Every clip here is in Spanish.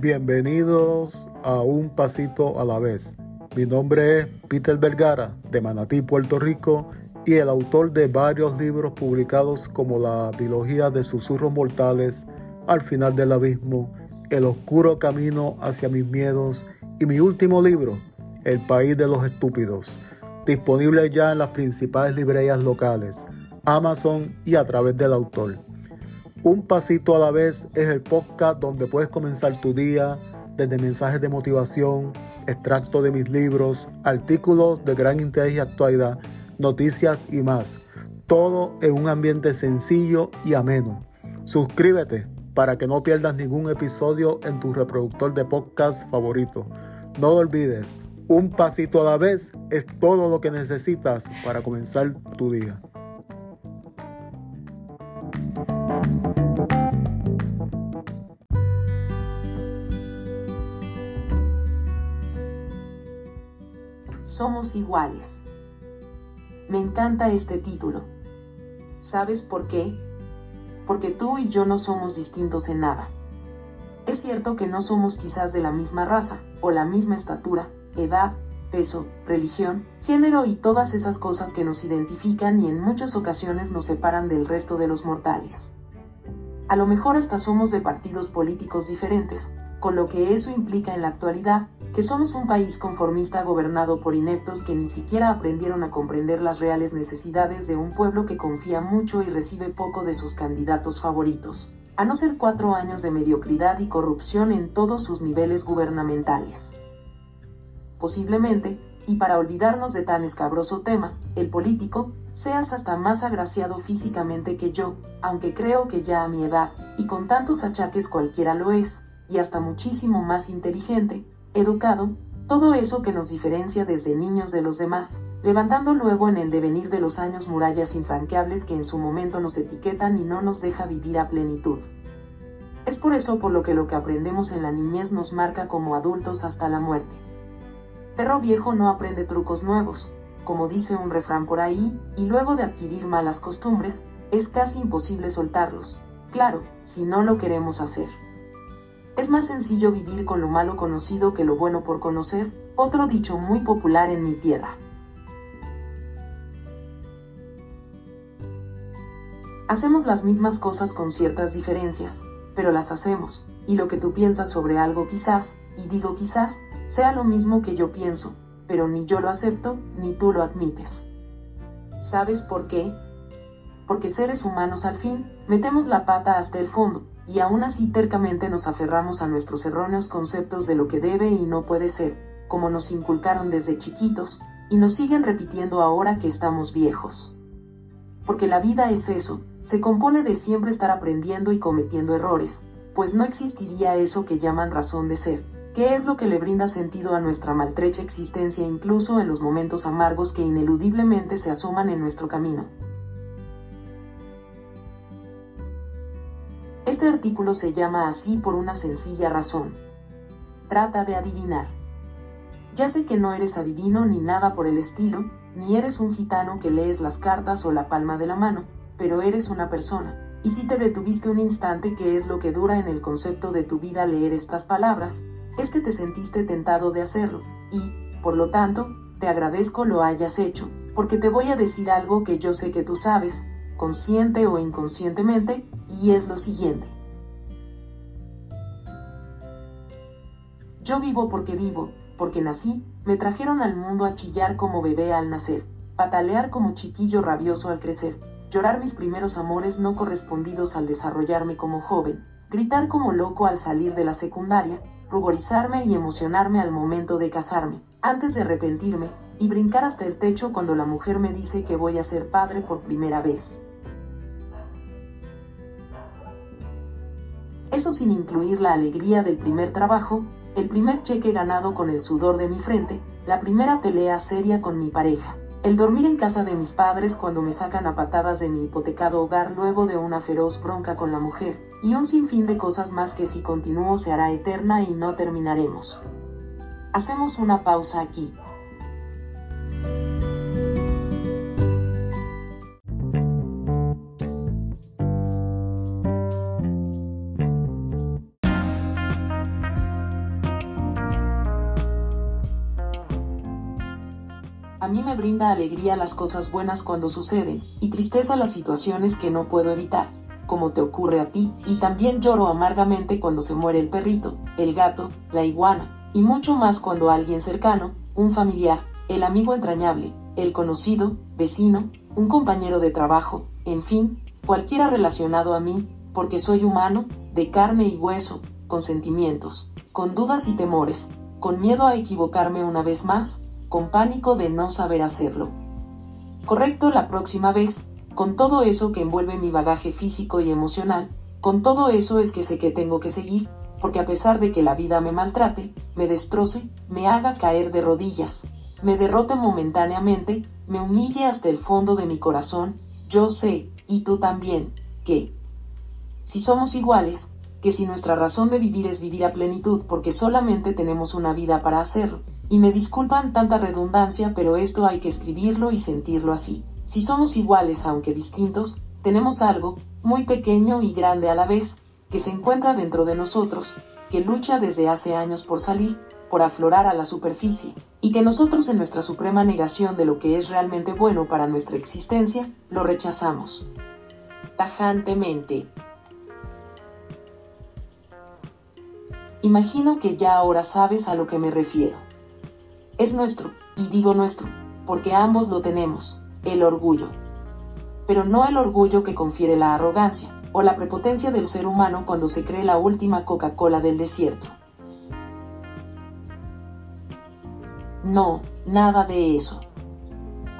Bienvenidos a Un Pasito a la Vez. Mi nombre es Peter Vergara de Manatí, Puerto Rico y el autor de varios libros publicados como La biología de susurros mortales, Al final del abismo, El oscuro camino hacia mis miedos y mi último libro, El país de los estúpidos, disponible ya en las principales librerías locales, Amazon y a través del autor. Un pasito a la vez es el podcast donde puedes comenzar tu día desde mensajes de motivación, extractos de mis libros, artículos de gran interés y actualidad, noticias y más. Todo en un ambiente sencillo y ameno. Suscríbete para que no pierdas ningún episodio en tu reproductor de podcast favorito. No lo olvides, un pasito a la vez es todo lo que necesitas para comenzar tu día. Somos iguales. Me encanta este título. ¿Sabes por qué? Porque tú y yo no somos distintos en nada. Es cierto que no somos quizás de la misma raza, o la misma estatura, edad, peso, religión, género y todas esas cosas que nos identifican y en muchas ocasiones nos separan del resto de los mortales. A lo mejor hasta somos de partidos políticos diferentes, con lo que eso implica en la actualidad, que somos un país conformista gobernado por ineptos que ni siquiera aprendieron a comprender las reales necesidades de un pueblo que confía mucho y recibe poco de sus candidatos favoritos, a no ser cuatro años de mediocridad y corrupción en todos sus niveles gubernamentales. Posiblemente, y para olvidarnos de tan escabroso tema, el político, seas hasta más agraciado físicamente que yo, aunque creo que ya a mi edad, y con tantos achaques cualquiera lo es, y hasta muchísimo más inteligente, educado, todo eso que nos diferencia desde niños de los demás, levantando luego en el devenir de los años murallas infranqueables que en su momento nos etiquetan y no nos deja vivir a plenitud. Es por eso por lo que lo que aprendemos en la niñez nos marca como adultos hasta la muerte. Perro viejo no aprende trucos nuevos, como dice un refrán por ahí, y luego de adquirir malas costumbres, es casi imposible soltarlos, claro, si no lo queremos hacer. Es más sencillo vivir con lo malo conocido que lo bueno por conocer, otro dicho muy popular en mi tierra. Hacemos las mismas cosas con ciertas diferencias, pero las hacemos, y lo que tú piensas sobre algo quizás, y digo quizás, sea lo mismo que yo pienso, pero ni yo lo acepto, ni tú lo admites. ¿Sabes por qué? Porque seres humanos al fin, metemos la pata hasta el fondo, y aún así tercamente nos aferramos a nuestros erróneos conceptos de lo que debe y no puede ser, como nos inculcaron desde chiquitos, y nos siguen repitiendo ahora que estamos viejos. Porque la vida es eso, se compone de siempre estar aprendiendo y cometiendo errores, pues no existiría eso que llaman razón de ser, que es lo que le brinda sentido a nuestra maltrecha existencia incluso en los momentos amargos que ineludiblemente se asoman en nuestro camino. Este artículo se llama así por una sencilla razón. Trata de adivinar. Ya sé que no eres adivino ni nada por el estilo, ni eres un gitano que lees las cartas o la palma de la mano, pero eres una persona. Y si te detuviste un instante, que es lo que dura en el concepto de tu vida leer estas palabras, es que te sentiste tentado de hacerlo, y, por lo tanto, te agradezco lo hayas hecho, porque te voy a decir algo que yo sé que tú sabes, consciente o inconscientemente, y es lo siguiente. Yo vivo porque vivo, porque nací, me trajeron al mundo a chillar como bebé al nacer, patalear como chiquillo rabioso al crecer, llorar mis primeros amores no correspondidos al desarrollarme como joven, gritar como loco al salir de la secundaria, ruborizarme y emocionarme al momento de casarme, antes de arrepentirme, y brincar hasta el techo cuando la mujer me dice que voy a ser padre por primera vez. Eso sin incluir la alegría del primer trabajo, el primer cheque ganado con el sudor de mi frente, la primera pelea seria con mi pareja, el dormir en casa de mis padres cuando me sacan a patadas de mi hipotecado hogar luego de una feroz bronca con la mujer, y un sinfín de cosas más que si continúo se hará eterna y no terminaremos. Hacemos una pausa aquí. A mí me brinda alegría las cosas buenas cuando suceden, y tristeza las situaciones que no puedo evitar, como te ocurre a ti, y también lloro amargamente cuando se muere el perrito, el gato, la iguana, y mucho más cuando alguien cercano, un familiar, el amigo entrañable, el conocido, vecino, un compañero de trabajo, en fin, cualquiera relacionado a mí, porque soy humano, de carne y hueso, con sentimientos, con dudas y temores, con miedo a equivocarme una vez más, con pánico de no saber hacerlo. Correcto la próxima vez, con todo eso que envuelve mi bagaje físico y emocional, con todo eso es que sé que tengo que seguir, porque a pesar de que la vida me maltrate, me destroce, me haga caer de rodillas, me derrote momentáneamente, me humille hasta el fondo de mi corazón, yo sé, y tú también, que si somos iguales, que si nuestra razón de vivir es vivir a plenitud porque solamente tenemos una vida para hacerlo, y me disculpan tanta redundancia, pero esto hay que escribirlo y sentirlo así. Si somos iguales aunque distintos, tenemos algo, muy pequeño y grande a la vez, que se encuentra dentro de nosotros, que lucha desde hace años por salir, por aflorar a la superficie, y que nosotros en nuestra suprema negación de lo que es realmente bueno para nuestra existencia, lo rechazamos. Tajantemente. Imagino que ya ahora sabes a lo que me refiero. Es nuestro, y digo nuestro, porque ambos lo tenemos, el orgullo. Pero no el orgullo que confiere la arrogancia, o la prepotencia del ser humano cuando se cree la última Coca-Cola del desierto. No, nada de eso.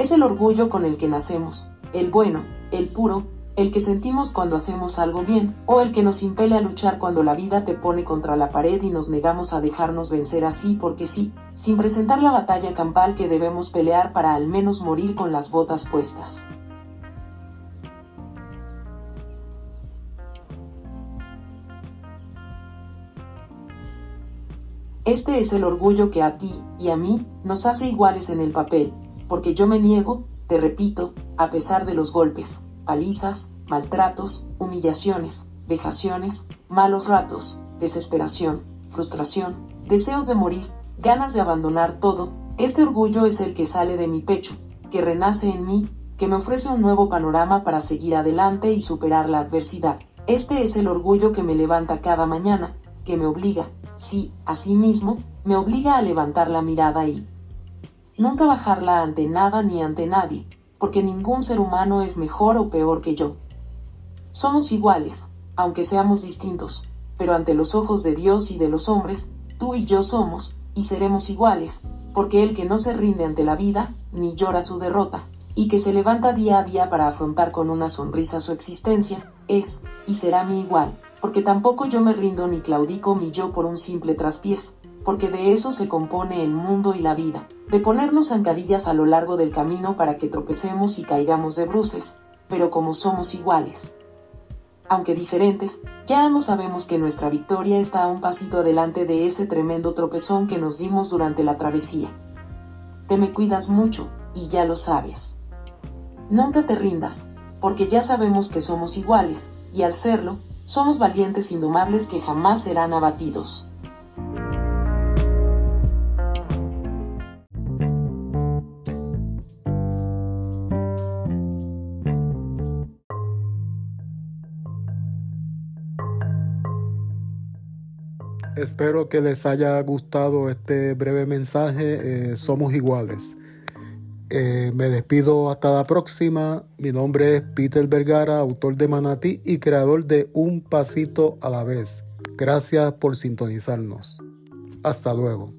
Es el orgullo con el que nacemos, el bueno, el puro, el que sentimos cuando hacemos algo bien, o el que nos impele a luchar cuando la vida te pone contra la pared y nos negamos a dejarnos vencer así porque sí, sin presentar la batalla campal que debemos pelear para al menos morir con las botas puestas. Este es el orgullo que a ti y a mí nos hace iguales en el papel, porque yo me niego, te repito, a pesar de los golpes, palizas, maltratos, humillaciones, vejaciones, malos ratos, desesperación, frustración, deseos de morir, ganas de abandonar todo, este orgullo es el que sale de mi pecho, que renace en mí, que me ofrece un nuevo panorama para seguir adelante y superar la adversidad. Este es el orgullo que me levanta cada mañana, que me obliga, sí, a sí mismo, me obliga a levantar la mirada y nunca bajarla ante nada ni ante nadie, porque ningún ser humano es mejor o peor que yo. Somos iguales, aunque seamos distintos, pero ante los ojos de Dios y de los hombres, tú y yo somos, y seremos iguales, porque el que no se rinde ante la vida, ni llora su derrota, y que se levanta día a día para afrontar con una sonrisa su existencia, es, y será mi igual, porque tampoco yo me rindo ni claudico mi yo por un simple traspiés, porque de eso se compone el mundo y la vida, de ponernos zancadillas a lo largo del camino para que tropecemos y caigamos de bruces, pero como somos iguales. Aunque diferentes, ya ambos sabemos que nuestra victoria está a un pasito adelante de ese tremendo tropezón que nos dimos durante la travesía. Te me cuidas mucho, y ya lo sabes. Nunca te rindas, porque ya sabemos que somos iguales, y al serlo, somos valientes indomables que jamás serán abatidos. Espero que les haya gustado este breve mensaje. Eh, Somos iguales. Eh, me despido hasta la próxima. Mi nombre es Peter Vergara, autor de Manatí y creador de Un Pasito a la vez. Gracias por sintonizarnos. Hasta luego.